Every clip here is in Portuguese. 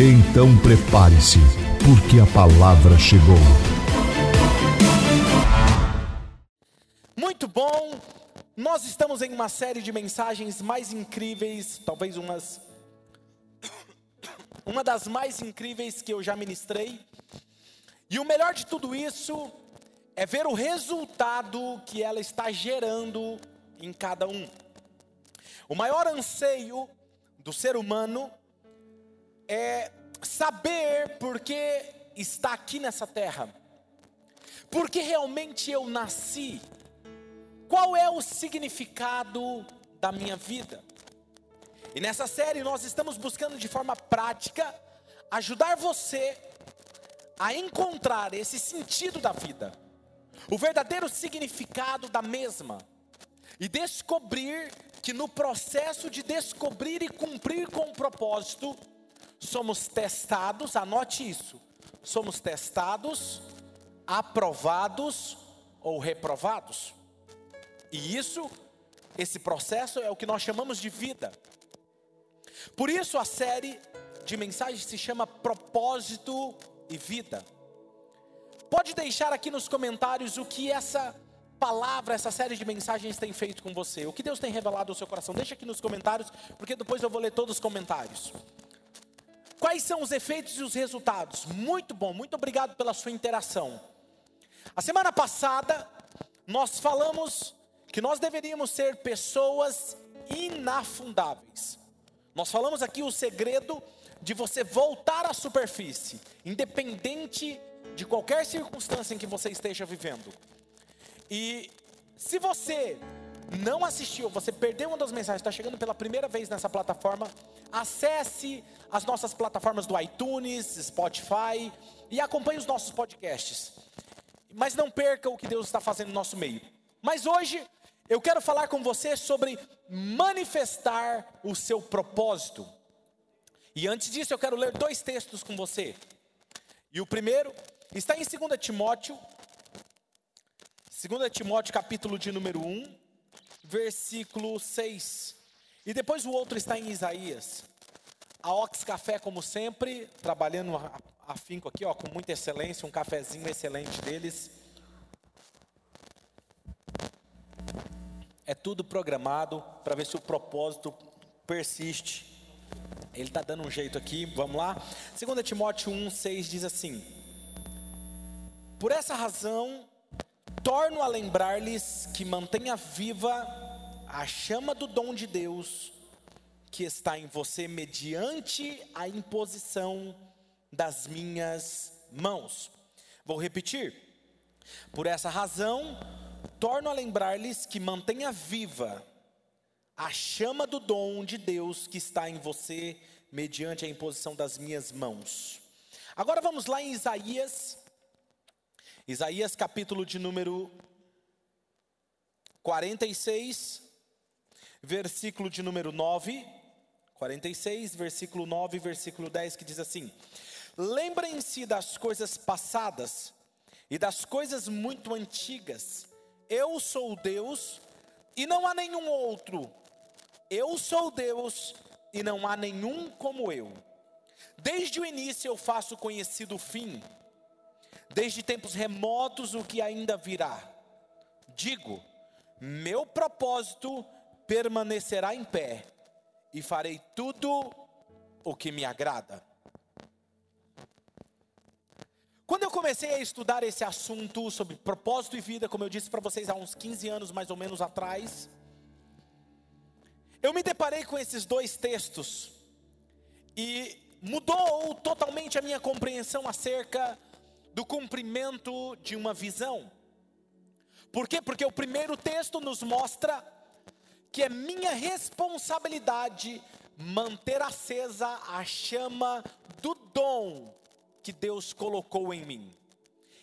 Então prepare-se, porque a palavra chegou. Muito bom. Nós estamos em uma série de mensagens mais incríveis, talvez umas uma das mais incríveis que eu já ministrei. E o melhor de tudo isso é ver o resultado que ela está gerando em cada um. O maior anseio do ser humano é saber por que está aqui nessa terra. Por que realmente eu nasci? Qual é o significado da minha vida? E nessa série nós estamos buscando de forma prática ajudar você a encontrar esse sentido da vida, o verdadeiro significado da mesma, e descobrir que no processo de descobrir e cumprir com o propósito, somos testados, anote isso, somos testados, aprovados ou reprovados. E isso, esse processo é o que nós chamamos de vida. Por isso a série de mensagens se chama Propósito e vida. Pode deixar aqui nos comentários o que essa palavra, essa série de mensagens tem feito com você. O que Deus tem revelado ao seu coração. Deixa aqui nos comentários, porque depois eu vou ler todos os comentários. Quais são os efeitos e os resultados? Muito bom, muito obrigado pela sua interação. A semana passada, nós falamos que nós deveríamos ser pessoas inafundáveis. Nós falamos aqui o segredo de você voltar à superfície, independente de qualquer circunstância em que você esteja vivendo. E se você não assistiu, você perdeu uma das mensagens, está chegando pela primeira vez nessa plataforma, acesse as nossas plataformas do iTunes, Spotify e acompanhe os nossos podcasts. Mas não perca o que Deus está fazendo no nosso meio. Mas hoje eu quero falar com você sobre manifestar o seu propósito. E antes disso, eu quero ler dois textos com você. E o primeiro está em 2 Timóteo, 2 Timóteo, capítulo de número 1, versículo 6. E depois o outro está em Isaías. A Ox Café, como sempre, trabalhando afinco aqui, ó, com muita excelência, um cafezinho excelente deles. É tudo programado para ver se o propósito persiste. Ele está dando um jeito aqui, vamos lá. 2 Timóteo 1, 6 diz assim: Por essa razão, torno a lembrar-lhes que mantenha viva a chama do dom de Deus que está em você mediante a imposição das minhas mãos. Vou repetir. Por essa razão, torno a lembrar-lhes que mantenha viva a chama do dom de Deus que está em você, mediante a imposição das minhas mãos. Agora vamos lá em Isaías, Isaías capítulo de número 46, versículo de número 9. 46, versículo 9, versículo 10, que diz assim: Lembrem-se das coisas passadas e das coisas muito antigas. Eu sou Deus e não há nenhum outro. Eu sou Deus e não há nenhum como eu. Desde o início eu faço conhecido o fim, desde tempos remotos o que ainda virá. Digo, meu propósito permanecerá em pé e farei tudo o que me agrada. Quando eu comecei a estudar esse assunto sobre propósito e vida, como eu disse para vocês há uns 15 anos mais ou menos atrás, eu me deparei com esses dois textos e mudou totalmente a minha compreensão acerca do cumprimento de uma visão. Por quê? Porque o primeiro texto nos mostra que é minha responsabilidade manter acesa a chama do dom que Deus colocou em mim.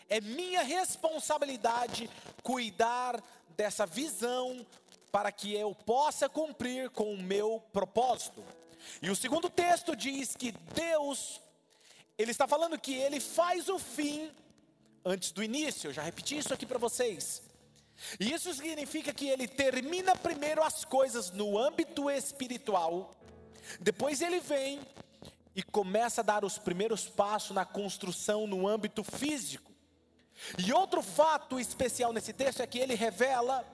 É minha responsabilidade cuidar dessa visão para que eu possa cumprir com o meu propósito. E o segundo texto diz que Deus, ele está falando que ele faz o fim antes do início. Eu já repeti isso aqui para vocês. E isso significa que ele termina primeiro as coisas no âmbito espiritual, depois ele vem e começa a dar os primeiros passos na construção no âmbito físico. E outro fato especial nesse texto é que ele revela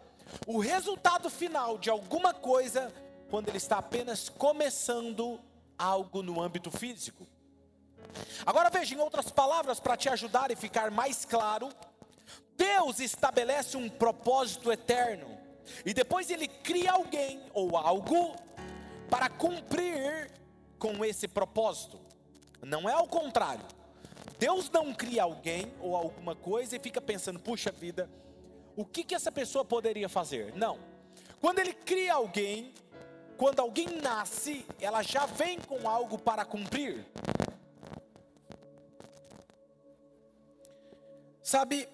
o resultado final de alguma coisa quando ele está apenas começando algo no âmbito físico. Agora veja, em outras palavras, para te ajudar e ficar mais claro, Deus estabelece um propósito eterno e depois ele cria alguém ou algo para cumprir com esse propósito. Não é ao contrário. Deus não cria alguém ou alguma coisa e fica pensando, puxa vida, o que, que essa pessoa poderia fazer? Não. Quando ele cria alguém, quando alguém nasce, ela já vem com algo para cumprir. Sabe,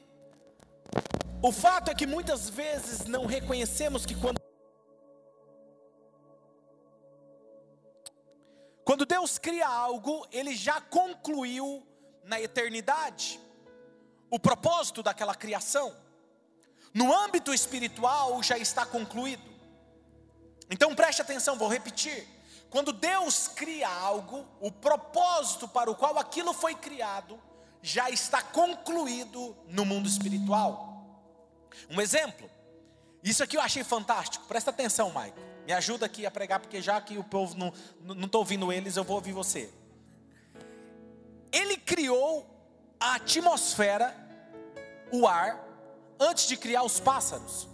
o fato é que muitas vezes não reconhecemos que quando Quando Deus cria algo, ele já concluiu na eternidade o propósito daquela criação. No âmbito espiritual já está concluído. Então preste atenção, vou repetir. Quando Deus cria algo, o propósito para o qual aquilo foi criado já está concluído no mundo espiritual. Um exemplo, isso aqui eu achei fantástico, presta atenção, Mike. Me ajuda aqui a pregar, porque já que o povo não estou ouvindo eles, eu vou ouvir você. Ele criou a atmosfera, o ar, antes de criar os pássaros.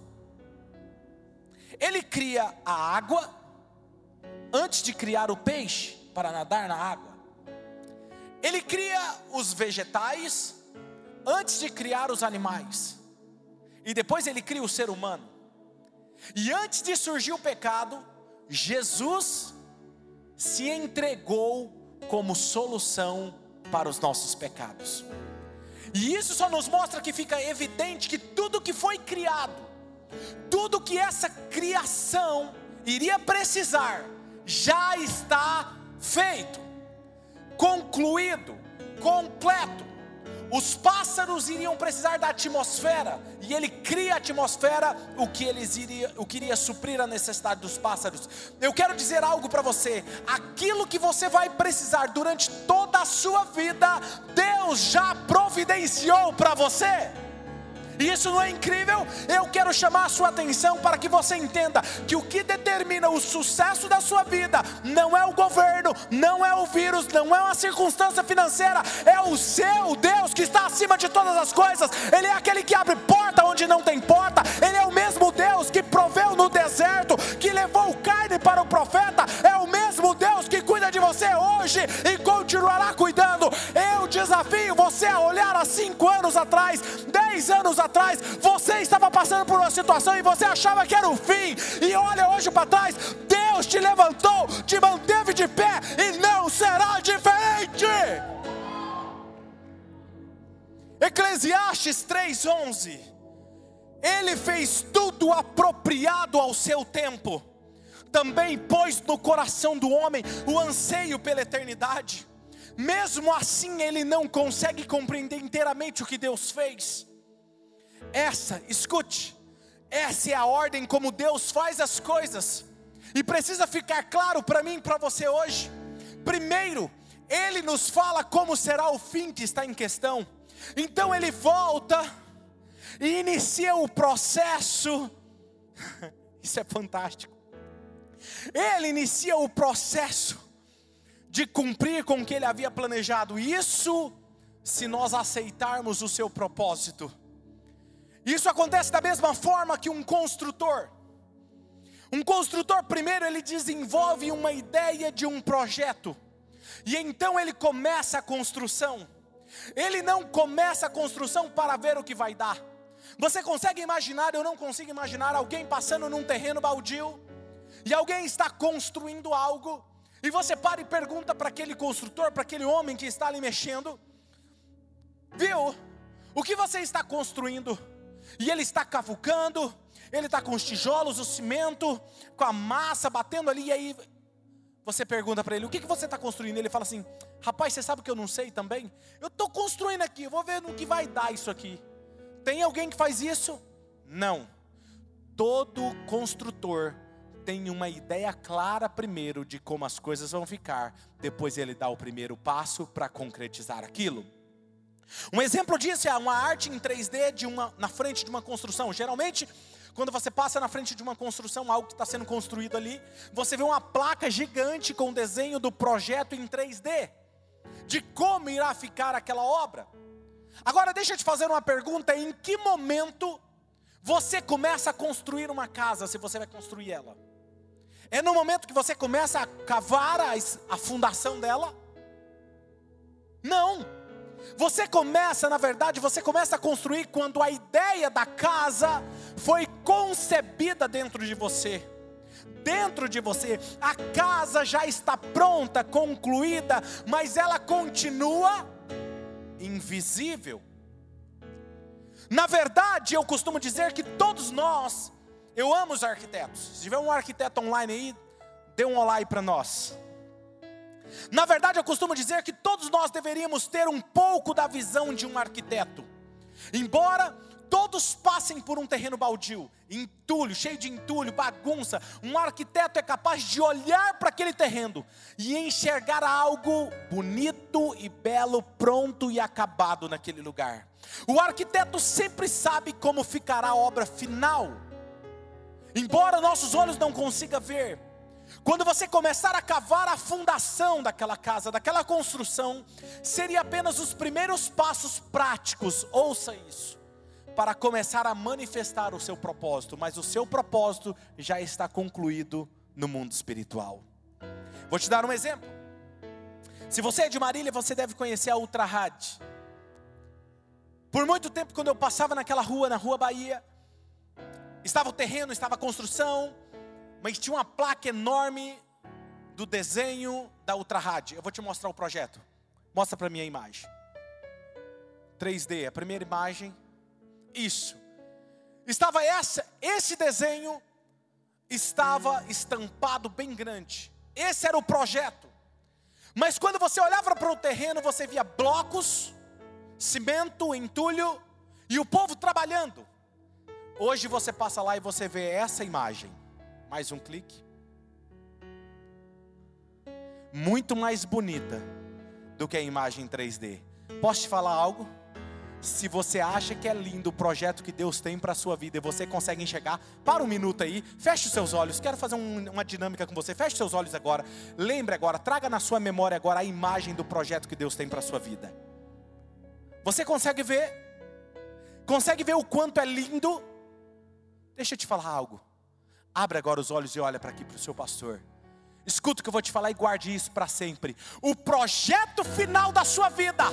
Ele cria a água antes de criar o peixe para nadar na água. Ele cria os vegetais antes de criar os animais. E depois ele cria o ser humano. E antes de surgir o pecado, Jesus se entregou como solução para os nossos pecados. E isso só nos mostra que fica evidente que tudo que foi criado, tudo que essa criação iria precisar, já está feito, concluído, completo. Os pássaros iriam precisar da atmosfera, e ele cria a atmosfera, o que eles iria, o que iria suprir a necessidade dos pássaros. Eu quero dizer algo para você: aquilo que você vai precisar durante toda a sua vida, Deus já providenciou para você. E isso não é incrível? Eu quero chamar a sua atenção para que você entenda que o que determina o sucesso da sua vida não é o governo, não é o vírus, não é uma circunstância financeira, é o seu Deus que está acima de todas as coisas. Ele é aquele que abre porta onde não tem porta. Ele é o mesmo Deus que proveu no deserto, que levou carne para o profeta. É o mesmo Deus que cuida de você hoje e continuará cuidando. Eu desafio você a olhar há cinco anos atrás, dez anos atrás, você estava passando por uma situação e você achava que era o fim, e olha hoje para trás, Deus te levantou, te manteve de pé e não será diferente. Eclesiastes 3:11 Ele fez tudo apropriado ao seu tempo. Também pôs no coração do homem o anseio pela eternidade. Mesmo assim, ele não consegue compreender inteiramente o que Deus fez. Essa, escute, essa é a ordem como Deus faz as coisas. E precisa ficar claro para mim e para você hoje. Primeiro, ele nos fala como será o fim que está em questão. Então ele volta e inicia o processo. Isso é fantástico. Ele inicia o processo de cumprir com o que ele havia planejado. Isso se nós aceitarmos o seu propósito. Isso acontece da mesma forma que um construtor. Um construtor, primeiro, ele desenvolve uma ideia de um projeto, e então ele começa a construção. Ele não começa a construção para ver o que vai dar. Você consegue imaginar? Eu não consigo imaginar alguém passando num terreno baldio e alguém está construindo algo E você para e pergunta para aquele construtor, para aquele homem que está ali mexendo: Viu? O que você está construindo? E ele está cavucando, ele está com os tijolos, o cimento, com a massa batendo ali, e aí você pergunta para ele: O que, que você está construindo? Ele fala assim: Rapaz, você sabe que eu não sei também? Eu estou construindo aqui, eu vou ver no que vai dar isso aqui. Tem alguém que faz isso? Não. Todo construtor tem uma ideia clara primeiro de como as coisas vão ficar, depois ele dá o primeiro passo para concretizar aquilo. Um exemplo disso é uma arte em 3D de uma, na frente de uma construção. Geralmente, quando você passa na frente de uma construção, algo que está sendo construído ali, você vê uma placa gigante com o desenho do projeto em 3D, de como irá ficar aquela obra. Agora, deixa eu te fazer uma pergunta: em que momento você começa a construir uma casa, se você vai construir ela? É no momento que você começa a cavar a, a fundação dela? Não. Você começa, na verdade, você começa a construir quando a ideia da casa foi concebida dentro de você. Dentro de você, a casa já está pronta, concluída, mas ela continua invisível. Na verdade, eu costumo dizer que todos nós, eu amo os arquitetos. Se tiver um arquiteto online aí, dê um olá aí para nós. Na verdade, eu costumo dizer que todos nós deveríamos ter um pouco da visão de um arquiteto. Embora todos passem por um terreno baldio, entulho, cheio de entulho, bagunça, um arquiteto é capaz de olhar para aquele terreno e enxergar algo bonito e belo, pronto e acabado naquele lugar. O arquiteto sempre sabe como ficará a obra final. Embora nossos olhos não consigam ver, quando você começar a cavar a fundação daquela casa, daquela construção, seria apenas os primeiros passos práticos, ouça isso, para começar a manifestar o seu propósito, mas o seu propósito já está concluído no mundo espiritual. Vou te dar um exemplo. Se você é de Marília, você deve conhecer a Ultra Rádio. Por muito tempo, quando eu passava naquela rua, na Rua Bahia, estava o terreno, estava a construção, mas tinha uma placa enorme do desenho da Ultrarad. Eu vou te mostrar o projeto. Mostra para mim a imagem. 3D, a primeira imagem. Isso. Estava essa, esse desenho estava estampado bem grande. Esse era o projeto. Mas quando você olhava para o terreno, você via blocos, cimento, entulho e o povo trabalhando. Hoje você passa lá e você vê essa imagem. Mais um clique. Muito mais bonita do que a imagem 3D. Posso te falar algo? Se você acha que é lindo o projeto que Deus tem para a sua vida e você consegue enxergar, para um minuto aí, feche os seus olhos. Quero fazer um, uma dinâmica com você. Feche os seus olhos agora. Lembre agora, traga na sua memória agora a imagem do projeto que Deus tem para a sua vida. Você consegue ver? Consegue ver o quanto é lindo? Deixa eu te falar algo. Abre agora os olhos e olha para aqui para o seu pastor. Escuta o que eu vou te falar e guarde isso para sempre. O projeto final da sua vida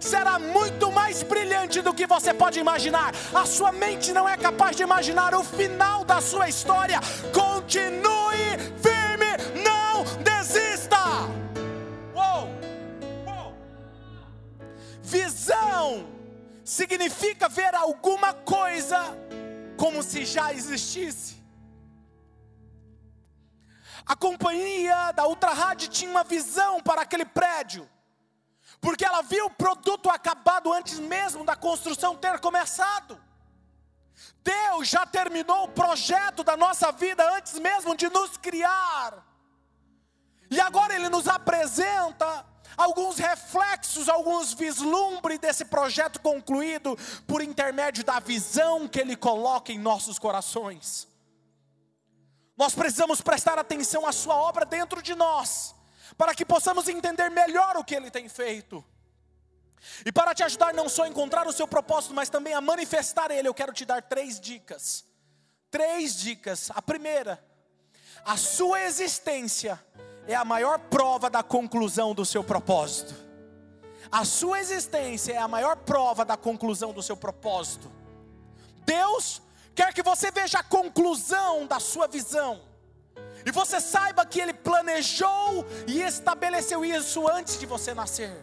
será muito mais brilhante do que você pode imaginar. A sua mente não é capaz de imaginar o final da sua história. Continue firme, não desista. Uou, uou. Visão significa ver alguma coisa como se já existisse. A companhia da Ultra Rádio tinha uma visão para aquele prédio, porque ela viu o produto acabado antes mesmo da construção ter começado. Deus já terminou o projeto da nossa vida antes mesmo de nos criar. E agora Ele nos apresenta alguns reflexos, alguns vislumbres desse projeto concluído por intermédio da visão que Ele coloca em nossos corações. Nós precisamos prestar atenção à Sua obra dentro de nós, para que possamos entender melhor o que Ele tem feito. E para te ajudar não só a encontrar o seu propósito, mas também a manifestar ele, eu quero te dar três dicas. Três dicas. A primeira, a sua existência é a maior prova da conclusão do seu propósito. A sua existência é a maior prova da conclusão do seu propósito. Deus quer que você veja a conclusão da sua visão. E você saiba que Ele planejou e estabeleceu isso antes de você nascer.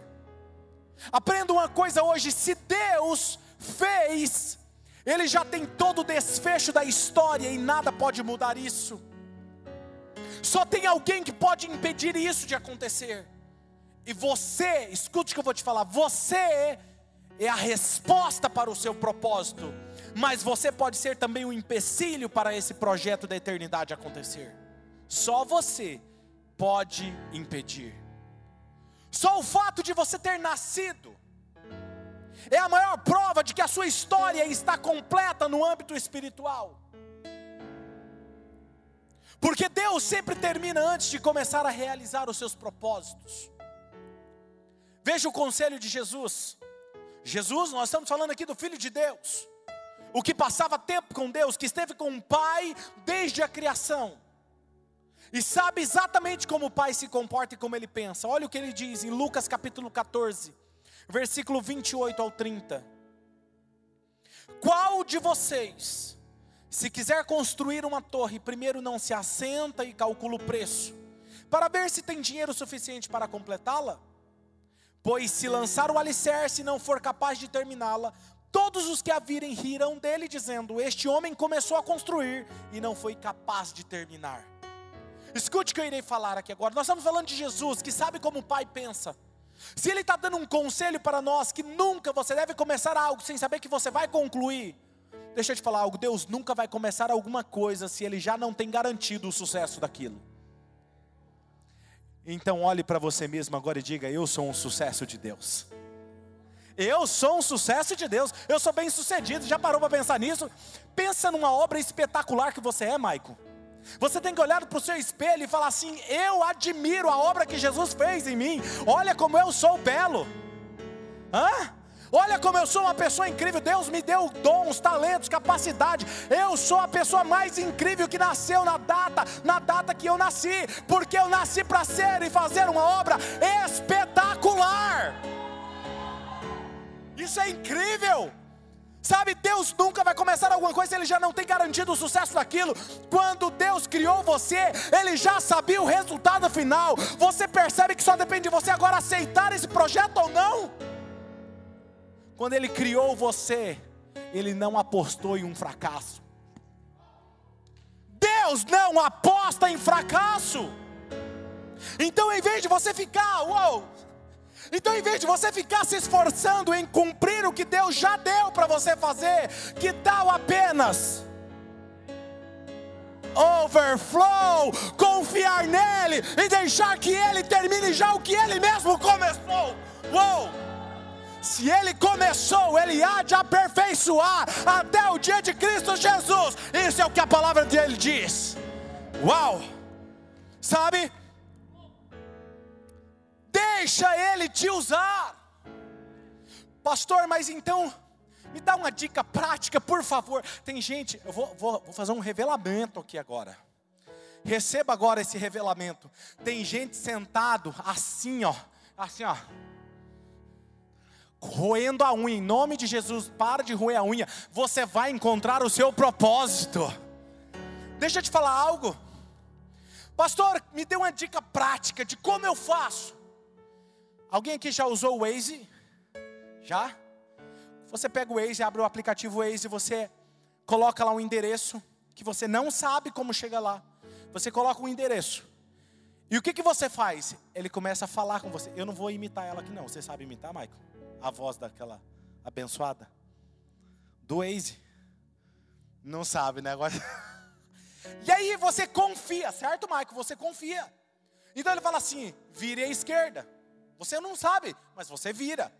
Aprenda uma coisa hoje: se Deus fez, Ele já tem todo o desfecho da história e nada pode mudar isso. Só tem alguém que pode impedir isso de acontecer. E você, escute o que eu vou te falar: você é a resposta para o seu propósito, mas você pode ser também um empecilho para esse projeto da eternidade acontecer. Só você pode impedir. Só o fato de você ter nascido é a maior prova de que a sua história está completa no âmbito espiritual. Porque Deus sempre termina antes de começar a realizar os seus propósitos. Veja o conselho de Jesus. Jesus, nós estamos falando aqui do Filho de Deus, o que passava tempo com Deus, que esteve com o Pai desde a criação, e sabe exatamente como o Pai se comporta e como ele pensa. Olha o que ele diz em Lucas capítulo 14, versículo 28 ao 30. Qual de vocês, se quiser construir uma torre, primeiro não se assenta e calcula o preço, para ver se tem dinheiro suficiente para completá-la? Pois se lançar o alicerce e não for capaz de terminá-la, todos os que a virem rirão dele, dizendo: Este homem começou a construir e não foi capaz de terminar. Escute o que eu irei falar aqui agora. Nós estamos falando de Jesus, que sabe como o Pai pensa. Se Ele está dando um conselho para nós, que nunca você deve começar algo sem saber que você vai concluir. Deixa eu te falar algo: Deus nunca vai começar alguma coisa se Ele já não tem garantido o sucesso daquilo. Então olhe para você mesmo agora e diga: Eu sou um sucesso de Deus. Eu sou um sucesso de Deus. Eu sou bem sucedido. Já parou para pensar nisso? Pensa numa obra espetacular que você é, Maico. Você tem que olhar para o seu espelho e falar assim: Eu admiro a obra que Jesus fez em mim. Olha como eu sou belo. Hã? Olha como eu sou uma pessoa incrível. Deus me deu dons, talentos, capacidade. Eu sou a pessoa mais incrível que nasceu na data, na data que eu nasci, porque eu nasci para ser e fazer uma obra espetacular. Isso é incrível. Sabe, Deus nunca vai começar alguma coisa se Ele já não tem garantido o sucesso daquilo. Quando Deus criou você, Ele já sabia o resultado final. Você percebe que só depende de você agora aceitar esse projeto ou não? Quando Ele criou você, Ele não apostou em um fracasso. Deus não aposta em fracasso. Então, em vez de você ficar, uou, então, em vez de você ficar se esforçando em cumprir o que Deus já deu para você fazer, que tal apenas overflow, confiar nele e deixar que ele termine já o que ele mesmo começou? Uou! Se ele começou, ele há de aperfeiçoar até o dia de Cristo Jesus. Isso é o que a palavra dele diz. Uau! Sabe? Deixa ele te usar. Pastor, mas então me dá uma dica prática, por favor. Tem gente, eu vou, vou, vou fazer um revelamento aqui agora. Receba agora esse revelamento. Tem gente sentado assim, ó, assim, ó roendo a unha, em nome de Jesus, para de roer a unha, você vai encontrar o seu propósito. Deixa eu te falar algo, pastor, me dê uma dica prática de como eu faço. Alguém aqui já usou o Waze? Já? Você pega o Waze, abre o aplicativo Waze, você coloca lá um endereço que você não sabe como chega lá. Você coloca um endereço. E o que, que você faz? Ele começa a falar com você. Eu não vou imitar ela aqui não. Você sabe imitar, Michael? A voz daquela abençoada? Do Waze. Não sabe, né? Agora... e aí você confia, certo, Maico? Você confia. Então ele fala assim: vire à esquerda. Você não sabe, mas você vira.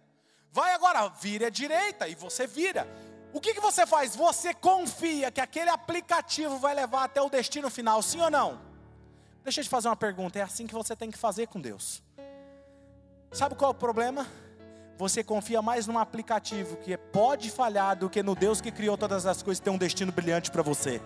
Vai agora, vire à direita e você vira. O que, que você faz? Você confia que aquele aplicativo vai levar até o destino final, sim ou não? Deixa eu te fazer uma pergunta: é assim que você tem que fazer com Deus. Sabe qual é o problema? Você confia mais num aplicativo que pode falhar do que no Deus que criou todas as coisas e tem um destino brilhante para você.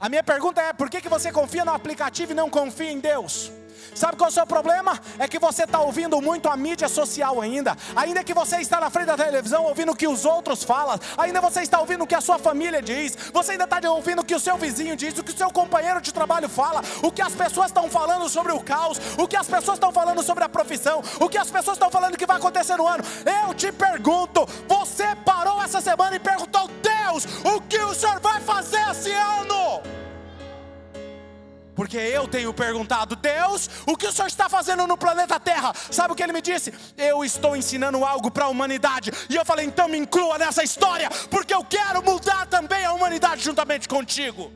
A minha pergunta é: por que, que você confia no aplicativo e não confia em Deus? Sabe qual é o seu problema? É que você está ouvindo muito a mídia social ainda. Ainda que você está na frente da televisão ouvindo o que os outros falam. Ainda você está ouvindo o que a sua família diz. Você ainda está ouvindo o que o seu vizinho diz. O que o seu companheiro de trabalho fala. O que as pessoas estão falando sobre o caos. O que as pessoas estão falando sobre a profissão. O que as pessoas estão falando que vai acontecer no ano. Eu te pergunto. Você parou essa semana e perguntou: Deus, o que o Senhor vai fazer esse ano? Porque eu tenho perguntado, Deus, o que o Senhor está fazendo no planeta Terra? Sabe o que ele me disse? Eu estou ensinando algo para a humanidade. E eu falei, então me inclua nessa história, porque eu quero mudar também a humanidade juntamente contigo.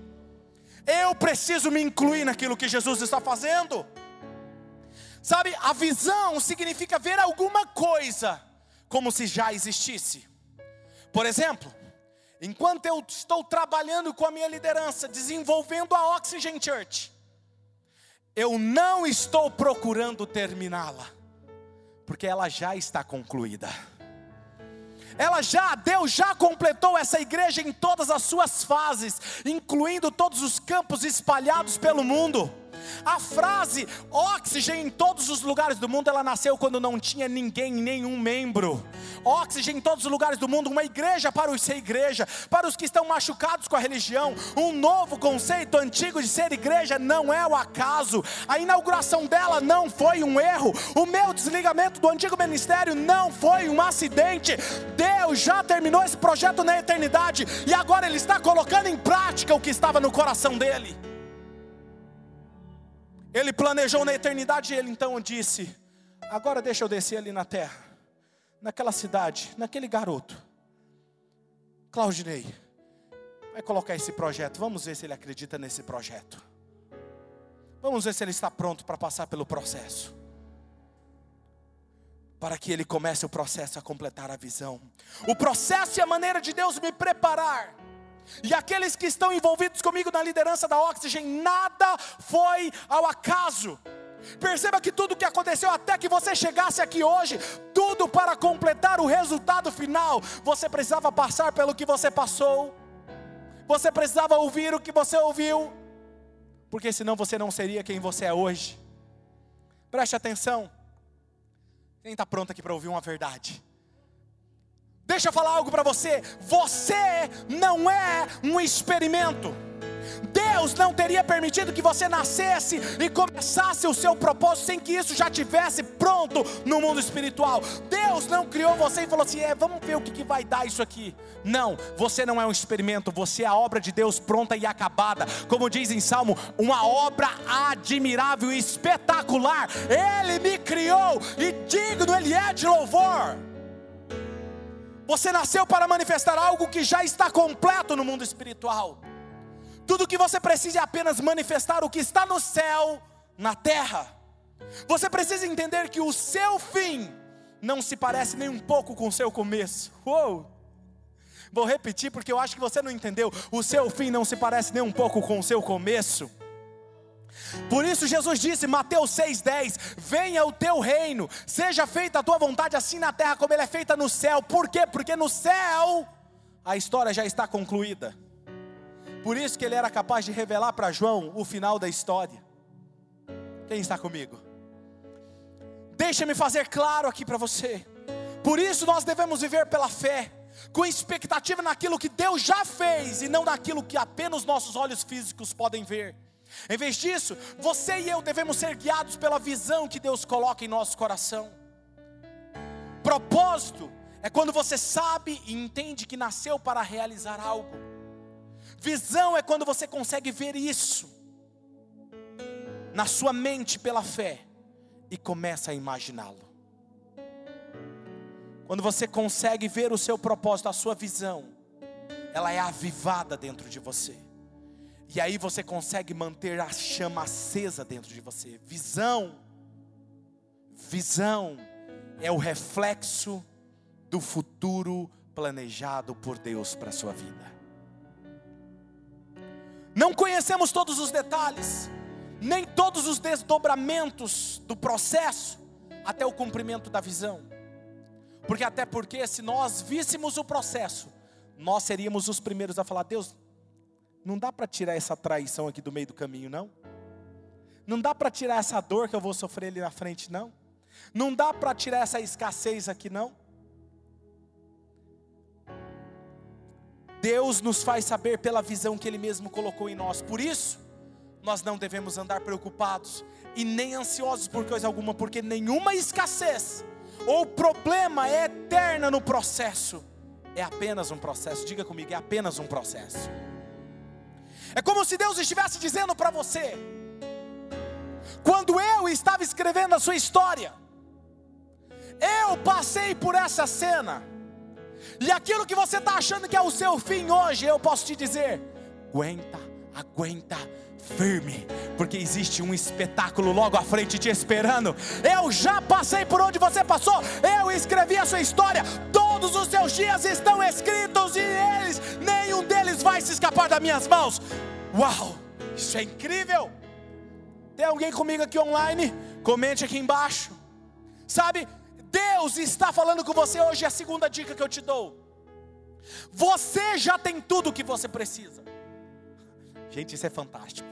Eu preciso me incluir naquilo que Jesus está fazendo. Sabe, a visão significa ver alguma coisa como se já existisse. Por exemplo, enquanto eu estou trabalhando com a minha liderança, desenvolvendo a Oxygen Church, eu não estou procurando terminá-la, porque ela já está concluída. Ela já, Deus já completou essa igreja em todas as suas fases, incluindo todos os campos espalhados pelo mundo. A frase oxigênio em todos os lugares do mundo, ela nasceu quando não tinha ninguém, nenhum membro. Oxigênio em todos os lugares do mundo, uma igreja para os ser igreja, para os que estão machucados com a religião, um novo conceito antigo de ser igreja não é o acaso. A inauguração dela não foi um erro. O meu desligamento do antigo ministério não foi um acidente. Deus já terminou esse projeto na eternidade e agora ele está colocando em prática o que estava no coração dele. Ele planejou na eternidade e ele então disse: Agora deixa eu descer ali na terra, naquela cidade, naquele garoto. Claudinei, vai colocar esse projeto. Vamos ver se ele acredita nesse projeto. Vamos ver se ele está pronto para passar pelo processo. Para que ele comece o processo a completar a visão. O processo e a maneira de Deus me preparar e aqueles que estão envolvidos comigo na liderança da Oxygen, nada foi ao acaso. Perceba que tudo que aconteceu até que você chegasse aqui hoje, tudo para completar o resultado final, você precisava passar pelo que você passou, você precisava ouvir o que você ouviu, porque senão você não seria quem você é hoje. Preste atenção. Quem está pronto aqui para ouvir uma verdade? Deixa eu falar algo para você. Você não é um experimento. Deus não teria permitido que você nascesse e começasse o seu propósito sem que isso já tivesse pronto no mundo espiritual. Deus não criou você e falou assim: é, vamos ver o que, que vai dar isso aqui. Não, você não é um experimento, você é a obra de Deus pronta e acabada. Como diz em Salmo, uma obra admirável e espetacular. Ele me criou e digno Ele é de louvor. Você nasceu para manifestar algo que já está completo no mundo espiritual. Tudo que você precisa é apenas manifestar o que está no céu, na terra. Você precisa entender que o seu fim não se parece nem um pouco com o seu começo. Uou! Vou repetir porque eu acho que você não entendeu. O seu fim não se parece nem um pouco com o seu começo. Por isso Jesus disse, Mateus 6,10: Venha o teu reino, seja feita a tua vontade, assim na terra como ele é feita no céu. Por quê? Porque no céu a história já está concluída. Por isso que ele era capaz de revelar para João o final da história. Quem está comigo? Deixa-me fazer claro aqui para você. Por isso nós devemos viver pela fé, com expectativa naquilo que Deus já fez e não naquilo que apenas nossos olhos físicos podem ver. Em vez disso, você e eu devemos ser guiados pela visão que Deus coloca em nosso coração. Propósito é quando você sabe e entende que nasceu para realizar algo. Visão é quando você consegue ver isso na sua mente pela fé e começa a imaginá-lo. Quando você consegue ver o seu propósito, a sua visão, ela é avivada dentro de você. E aí você consegue manter a chama acesa dentro de você. Visão. Visão é o reflexo do futuro planejado por Deus para a sua vida. Não conhecemos todos os detalhes, nem todos os desdobramentos do processo até o cumprimento da visão. Porque até porque se nós víssemos o processo, nós seríamos os primeiros a falar: "Deus, não dá para tirar essa traição aqui do meio do caminho, não. Não dá para tirar essa dor que eu vou sofrer ali na frente, não. Não dá para tirar essa escassez aqui, não. Deus nos faz saber pela visão que Ele mesmo colocou em nós. Por isso, nós não devemos andar preocupados e nem ansiosos por coisa alguma, porque nenhuma escassez ou problema é eterna no processo. É apenas um processo. Diga comigo, é apenas um processo. É como se Deus estivesse dizendo para você: quando eu estava escrevendo a sua história, eu passei por essa cena, e aquilo que você está achando que é o seu fim hoje, eu posso te dizer: aguenta, aguenta, firme, porque existe um espetáculo logo à frente te esperando. Eu já passei por onde você passou, eu escrevi a sua história, todos os seus dias estão escritos e eles, nenhum deles vai se escapar das minhas mãos. Uau, isso é incrível! Tem alguém comigo aqui online? Comente aqui embaixo. Sabe, Deus está falando com você hoje, é a segunda dica que eu te dou. Você já tem tudo o que você precisa. Gente, isso é fantástico.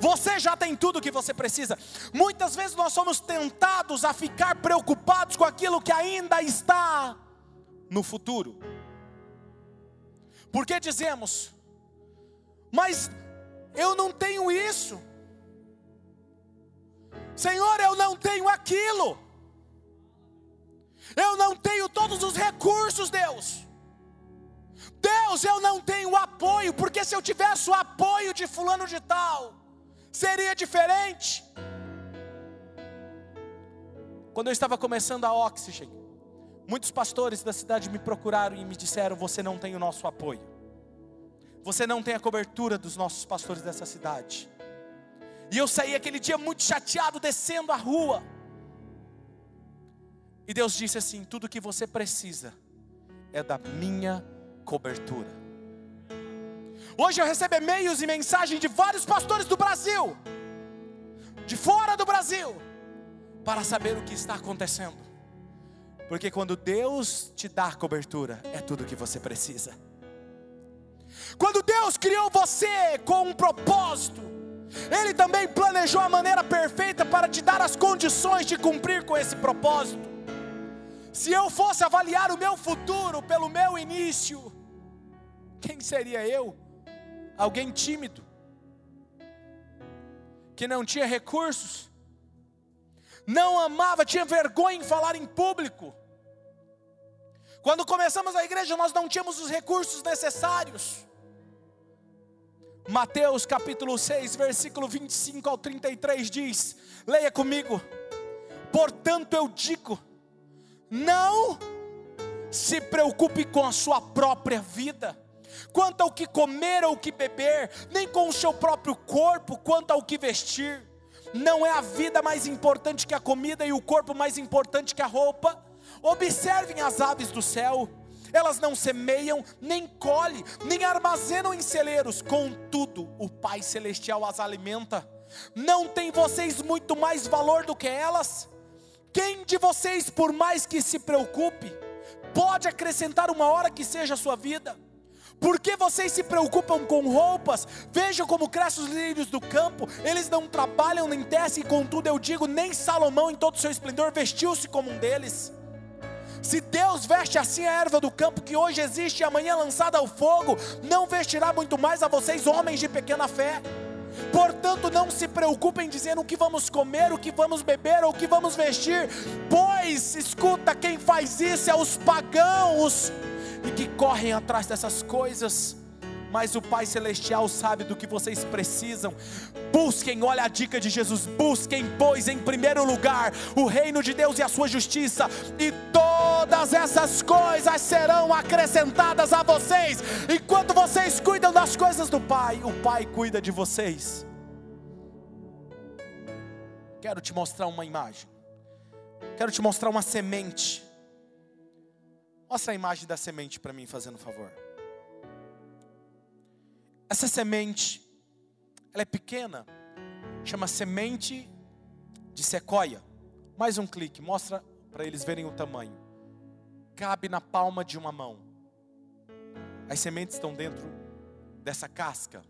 Você já tem tudo o que você precisa. Muitas vezes nós somos tentados a ficar preocupados com aquilo que ainda está no futuro. Porque dizemos, mas eu não tenho isso. Senhor, eu não tenho aquilo. Eu não tenho todos os recursos, Deus. Deus, eu não tenho apoio, porque se eu tivesse o apoio de fulano de tal, seria diferente. Quando eu estava começando a Oxygen, muitos pastores da cidade me procuraram e me disseram: Você não tem o nosso apoio, você não tem a cobertura dos nossos pastores dessa cidade. E eu saí aquele dia muito chateado, descendo a rua. E Deus disse assim: Tudo que você precisa é da minha cobertura. Hoje eu recebo e-mails e mensagens de vários pastores do Brasil, de fora do Brasil, para saber o que está acontecendo. Porque quando Deus te dá cobertura, é tudo o que você precisa. Quando Deus criou você com um propósito, Ele também planejou a maneira perfeita para te dar as condições de cumprir com esse propósito. Se eu fosse avaliar o meu futuro pelo meu início, quem seria eu? Alguém tímido, que não tinha recursos, não amava, tinha vergonha em falar em público. Quando começamos a igreja, nós não tínhamos os recursos necessários. Mateus capítulo 6, versículo 25 ao 33 diz: Leia comigo. Portanto eu digo, não se preocupe com a sua própria vida, quanto ao que comer ou que beber, nem com o seu próprio corpo, quanto ao que vestir. Não é a vida mais importante que a comida e o corpo mais importante que a roupa? Observem as aves do céu, elas não semeiam, nem colhem, nem armazenam em celeiros, contudo, o Pai Celestial as alimenta. Não tem vocês muito mais valor do que elas? Quem de vocês, por mais que se preocupe, pode acrescentar uma hora que seja a sua vida? Por que vocês se preocupam com roupas? Vejam como crescem os lírios do campo, eles não trabalham nem tecem, contudo eu digo, nem Salomão em todo o seu esplendor vestiu-se como um deles. Se Deus veste assim a erva do campo que hoje existe e amanhã lançada ao fogo, não vestirá muito mais a vocês, homens de pequena fé. Portanto, não se preocupem dizendo o que vamos comer, o que vamos beber ou o que vamos vestir, pois, escuta, quem faz isso é os pagãos e que correm atrás dessas coisas. Mas o Pai Celestial sabe do que vocês precisam. Busquem, olha a dica de Jesus: busquem, pois, em primeiro lugar, o reino de Deus e a sua justiça, e todas essas coisas serão acrescentadas a vocês. Enquanto vocês cuidam das coisas do Pai, o Pai cuida de vocês. Quero te mostrar uma imagem. Quero te mostrar uma semente. Mostra a imagem da semente para mim, fazendo um favor. Essa semente, ela é pequena, chama semente de sequoia. Mais um clique, mostra para eles verem o tamanho. Cabe na palma de uma mão. As sementes estão dentro dessa casca.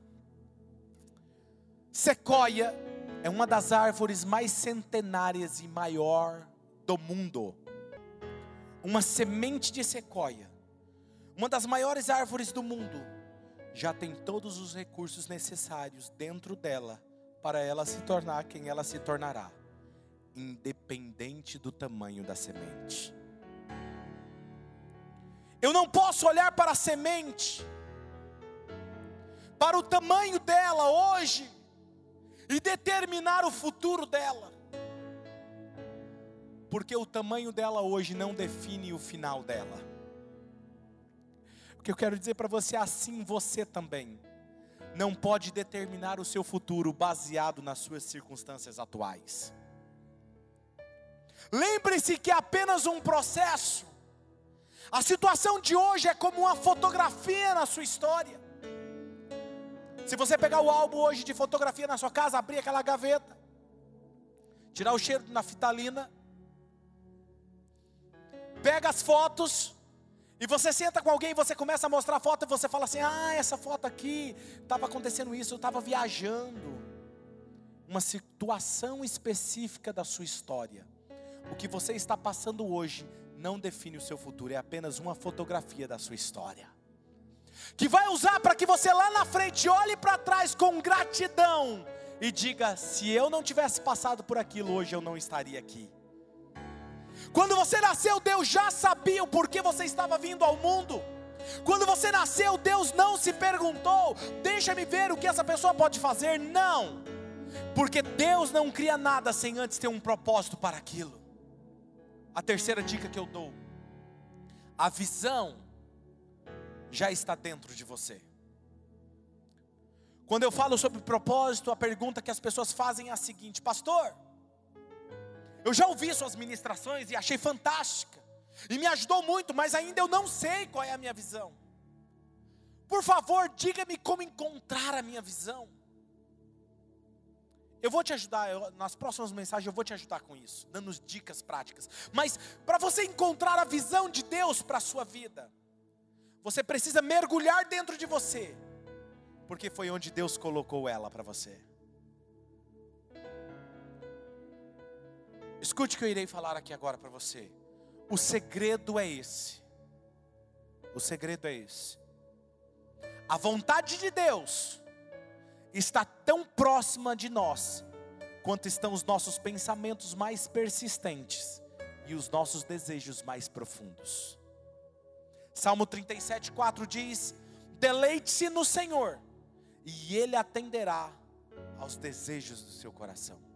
Sequoia é uma das árvores mais centenárias e maior do mundo. Uma semente de sequoia, uma das maiores árvores do mundo, já tem todos os recursos necessários dentro dela para ela se tornar quem ela se tornará, independente do tamanho da semente. Eu não posso olhar para a semente, para o tamanho dela hoje, e determinar o futuro dela, porque o tamanho dela hoje não define o final dela. O que eu quero dizer para você, assim você também não pode determinar o seu futuro baseado nas suas circunstâncias atuais. Lembre-se que é apenas um processo. A situação de hoje é como uma fotografia na sua história. Se você pegar o álbum hoje de fotografia na sua casa, abrir aquela gaveta, tirar o cheiro da naftalina, pega as fotos, e você senta com alguém, você começa a mostrar a foto e você fala assim: "Ah, essa foto aqui estava acontecendo isso, eu estava viajando". Uma situação específica da sua história. O que você está passando hoje não define o seu futuro, é apenas uma fotografia da sua história. Que vai usar para que você lá na frente olhe para trás com gratidão e diga: se eu não tivesse passado por aquilo, hoje eu não estaria aqui. Quando você nasceu, Deus já sabia o porquê você estava vindo ao mundo. Quando você nasceu, Deus não se perguntou: deixa-me ver o que essa pessoa pode fazer. Não, porque Deus não cria nada sem antes ter um propósito para aquilo. A terceira dica que eu dou: a visão já está dentro de você. Quando eu falo sobre propósito, a pergunta que as pessoas fazem é a seguinte: Pastor, eu já ouvi suas ministrações e achei fantástica. E me ajudou muito, mas ainda eu não sei qual é a minha visão. Por favor, diga-me como encontrar a minha visão. Eu vou te ajudar, eu, nas próximas mensagens eu vou te ajudar com isso, dando dicas práticas. Mas para você encontrar a visão de Deus para a sua vida, você precisa mergulhar dentro de você, porque foi onde Deus colocou ela para você. Escute o que eu irei falar aqui agora para você. O segredo é esse. O segredo é esse. A vontade de Deus está tão próxima de nós quanto estão os nossos pensamentos mais persistentes e os nossos desejos mais profundos. Salmo 37, 4 diz: Deleite-se no Senhor, e Ele atenderá aos desejos do seu coração.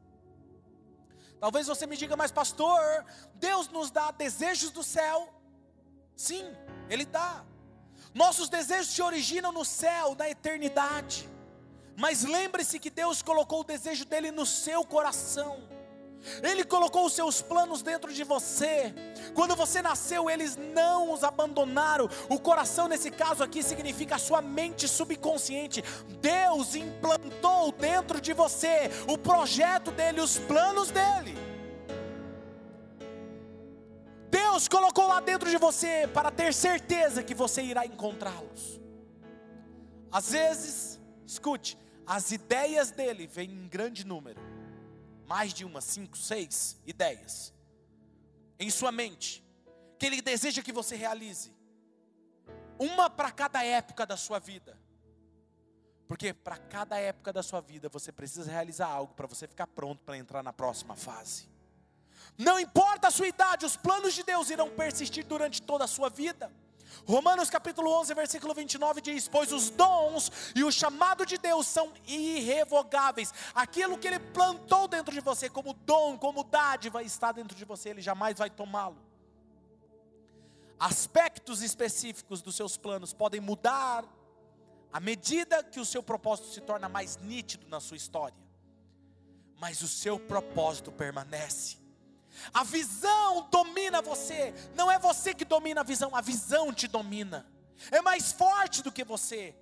Talvez você me diga, mas pastor, Deus nos dá desejos do céu. Sim, Ele dá. Nossos desejos se originam no céu, na eternidade. Mas lembre-se que Deus colocou o desejo dele no seu coração. Ele colocou os seus planos dentro de você. Quando você nasceu, eles não os abandonaram. O coração, nesse caso aqui, significa a sua mente subconsciente. Deus implantou dentro de você o projeto dele, os planos dele. Deus colocou lá dentro de você para ter certeza que você irá encontrá-los. Às vezes, escute, as ideias dele vêm em grande número mais de uma, cinco, seis ideias em sua mente, que Ele deseja que você realize, uma para cada época da sua vida, porque para cada época da sua vida você precisa realizar algo para você ficar pronto para entrar na próxima fase. Não importa a sua idade, os planos de Deus irão persistir durante toda a sua vida. Romanos capítulo 11, versículo 29 diz: Pois os dons e o chamado de Deus são irrevogáveis. Aquilo que Ele plantou dentro de você, como dom, como dádiva, está dentro de você, Ele jamais vai tomá-lo. Aspectos específicos dos seus planos podem mudar à medida que o seu propósito se torna mais nítido na sua história, mas o seu propósito permanece. A visão domina você. Não é você que domina a visão, a visão te domina. É mais forte do que você.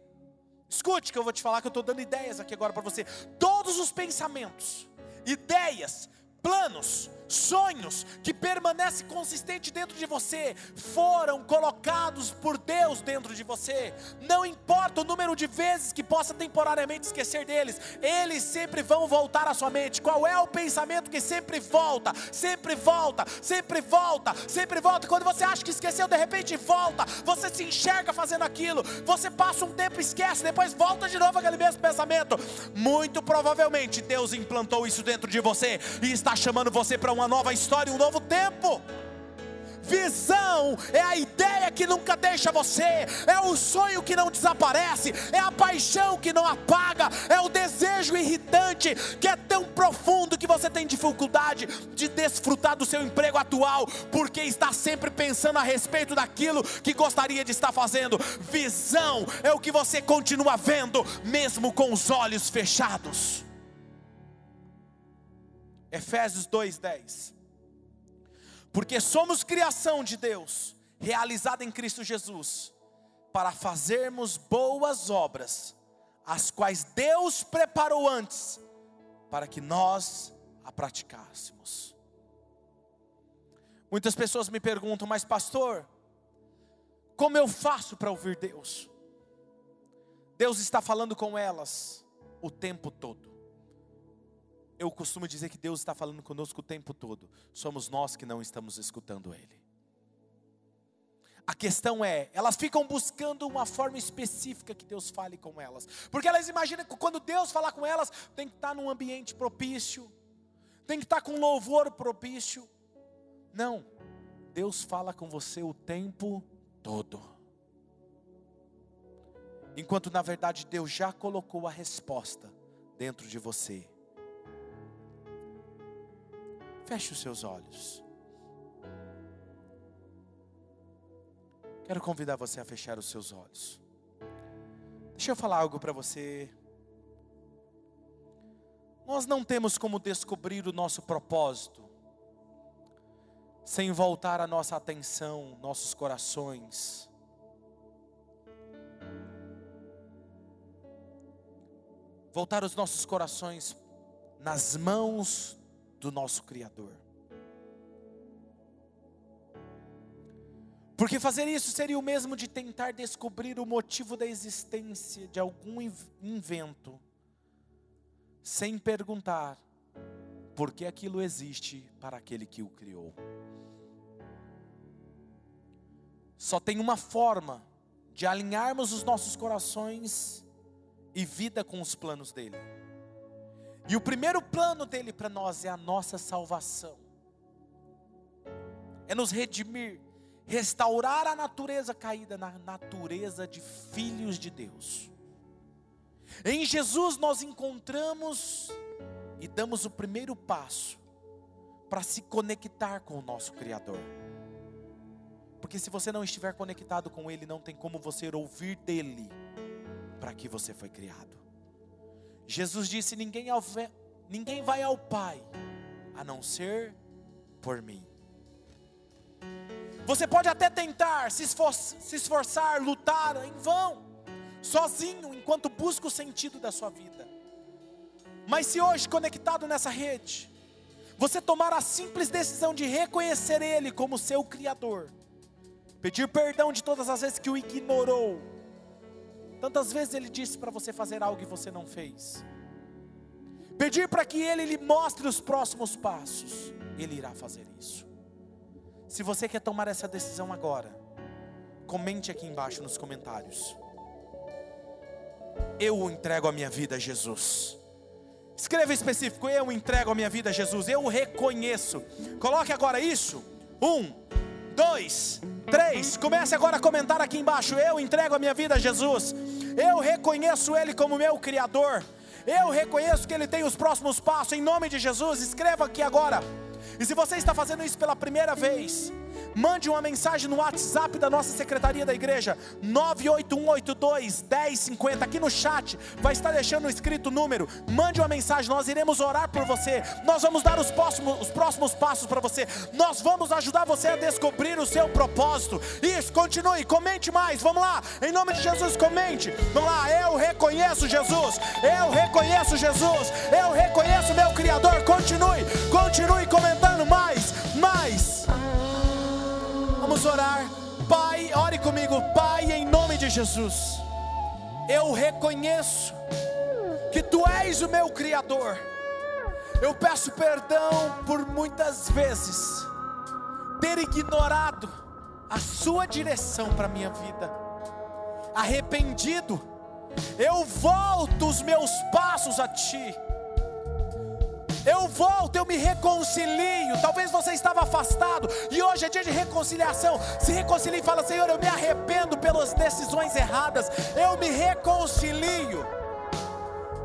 Escute que eu vou te falar que eu estou dando ideias aqui agora para você. Todos os pensamentos, ideias, planos, sonhos que permanecem consistentes dentro de você, foram colocados por Deus dentro de você. Não importa o número de vezes que possa temporariamente esquecer deles, eles sempre vão voltar à sua mente. Qual é o pensamento que sempre volta, sempre volta, sempre volta, sempre volta? Quando você acha que esqueceu, de repente volta, você se enxerga fazendo aquilo, você passa um tempo, esquece, depois volta de novo aquele mesmo pensamento. Muito provavelmente Deus implantou isso dentro de você e está chamando você para uma nova história, um novo tempo. Visão é a ideia que nunca deixa você, é o sonho que não desaparece, é a paixão que não apaga, é o desejo irritante que é tão profundo que você tem dificuldade de desfrutar do seu emprego atual, porque está sempre pensando a respeito daquilo que gostaria de estar fazendo. Visão é o que você continua vendo, mesmo com os olhos fechados. Efésios 2:10 porque somos criação de Deus, realizada em Cristo Jesus, para fazermos boas obras, as quais Deus preparou antes, para que nós a praticássemos. Muitas pessoas me perguntam, mas pastor, como eu faço para ouvir Deus? Deus está falando com elas o tempo todo eu costumo dizer que Deus está falando conosco o tempo todo, somos nós que não estamos escutando Ele. A questão é, elas ficam buscando uma forma específica que Deus fale com elas, porque elas imaginam que quando Deus falar com elas, tem que estar num ambiente propício, tem que estar com louvor propício. Não, Deus fala com você o tempo todo. Enquanto na verdade Deus já colocou a resposta dentro de você. Feche os seus olhos. Quero convidar você a fechar os seus olhos. Deixa eu falar algo para você. Nós não temos como descobrir o nosso propósito sem voltar a nossa atenção, nossos corações. Voltar os nossos corações nas mãos do nosso Criador. Porque fazer isso seria o mesmo de tentar descobrir o motivo da existência de algum invento, sem perguntar por que aquilo existe para aquele que o criou. Só tem uma forma de alinharmos os nossos corações e vida com os planos dele. E o primeiro plano dele para nós é a nossa salvação. É nos redimir, restaurar a natureza caída na natureza de filhos de Deus. Em Jesus nós encontramos e damos o primeiro passo para se conectar com o nosso Criador. Porque se você não estiver conectado com Ele, não tem como você ouvir dele para que você foi criado. Jesus disse: ninguém, ninguém vai ao Pai a não ser por mim. Você pode até tentar se esforçar, se esforçar, lutar em vão, sozinho, enquanto busca o sentido da sua vida. Mas se hoje, conectado nessa rede, você tomar a simples decisão de reconhecer Ele como seu Criador, pedir perdão de todas as vezes que o ignorou, Tantas vezes ele disse para você fazer algo e você não fez. Pedir para que ele lhe mostre os próximos passos, ele irá fazer isso. Se você quer tomar essa decisão agora, comente aqui embaixo nos comentários. Eu entrego a minha vida a Jesus. Escreva específico, eu entrego a minha vida a Jesus, eu o reconheço. Coloque agora isso. Um, dois, três. Comece agora a comentar aqui embaixo. Eu entrego a minha vida a Jesus. Eu reconheço Ele como meu Criador. Eu reconheço que Ele tem os próximos passos. Em nome de Jesus, escreva aqui agora. E se você está fazendo isso pela primeira vez, Mande uma mensagem no WhatsApp da nossa secretaria da igreja, 98182 1050. Aqui no chat vai estar deixando escrito o número. Mande uma mensagem, nós iremos orar por você. Nós vamos dar os próximos, os próximos passos para você. Nós vamos ajudar você a descobrir o seu propósito. Isso, continue, comente mais. Vamos lá, em nome de Jesus, comente. Vamos lá, eu reconheço Jesus. Eu reconheço Jesus. Eu reconheço meu Criador. Continue, continue comentando mais. Vamos orar. Pai, ore comigo. Pai, em nome de Jesus. Eu reconheço que tu és o meu Criador. Eu peço perdão por muitas vezes ter ignorado a Sua direção para a minha vida. Arrependido, eu volto os meus passos a Ti. Eu volto, eu me reconcilio. Talvez você estava afastado e hoje é dia de reconciliação. Se reconcilie e fala: Senhor, eu me arrependo pelas decisões erradas. Eu me reconcilio.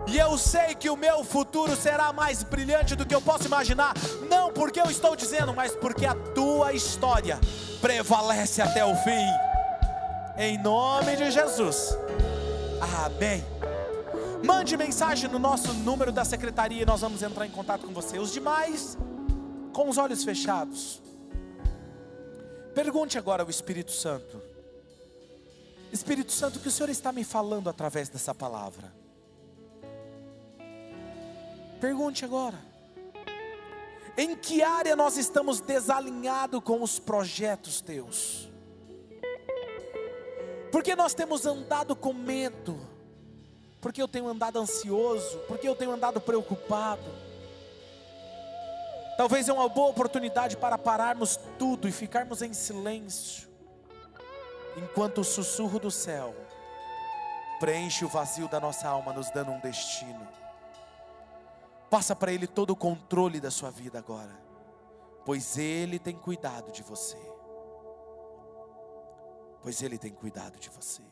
E eu sei que o meu futuro será mais brilhante do que eu posso imaginar. Não porque eu estou dizendo, mas porque a tua história prevalece até o fim. Em nome de Jesus. Amém. Mande mensagem no nosso número da secretaria e nós vamos entrar em contato com você. Os demais, com os olhos fechados. Pergunte agora ao Espírito Santo. Espírito Santo, o que o Senhor está me falando através dessa palavra? Pergunte agora. Em que área nós estamos desalinhados com os projetos teus? Porque nós temos andado com medo porque eu tenho andado ansioso, porque eu tenho andado preocupado. Talvez é uma boa oportunidade para pararmos tudo e ficarmos em silêncio, enquanto o sussurro do céu preenche o vazio da nossa alma, nos dando um destino. Passa para Ele todo o controle da sua vida agora, pois Ele tem cuidado de você. Pois Ele tem cuidado de você.